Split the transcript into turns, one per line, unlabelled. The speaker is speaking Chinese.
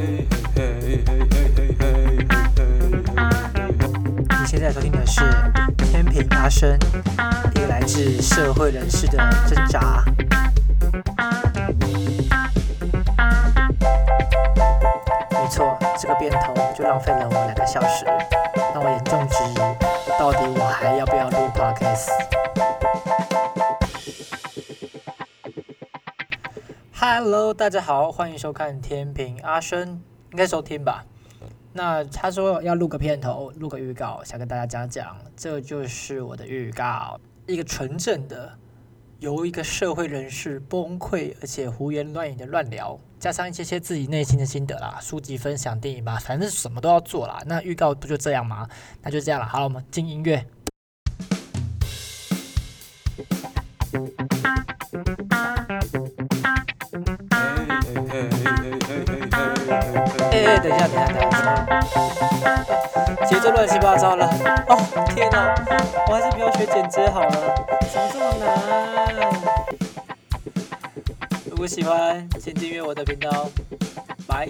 你现在收听的是天平阿生，一个来自社会人士的挣扎。没错，这个变头就浪费了我们两个小时，让我严重质疑，到底我还要？Hello，大家好，欢迎收看天平阿生，应该收听吧。那他说要录个片头，录个预告，想跟大家讲讲，这就是我的预告，一个纯正的由一个社会人士崩溃而且胡言乱语的乱聊，加上一些些自己内心的心得啦，书籍分享、电影吧，反正什么都要做啦。那预告不就这样吗？那就这样了。好了，我们进音乐。哎，等一下，等一下，等一下，节奏乱七八糟了。哦，天哪，我还是不要学剪接好了，怎么这么难？如果喜欢，请订阅我的频道，拜。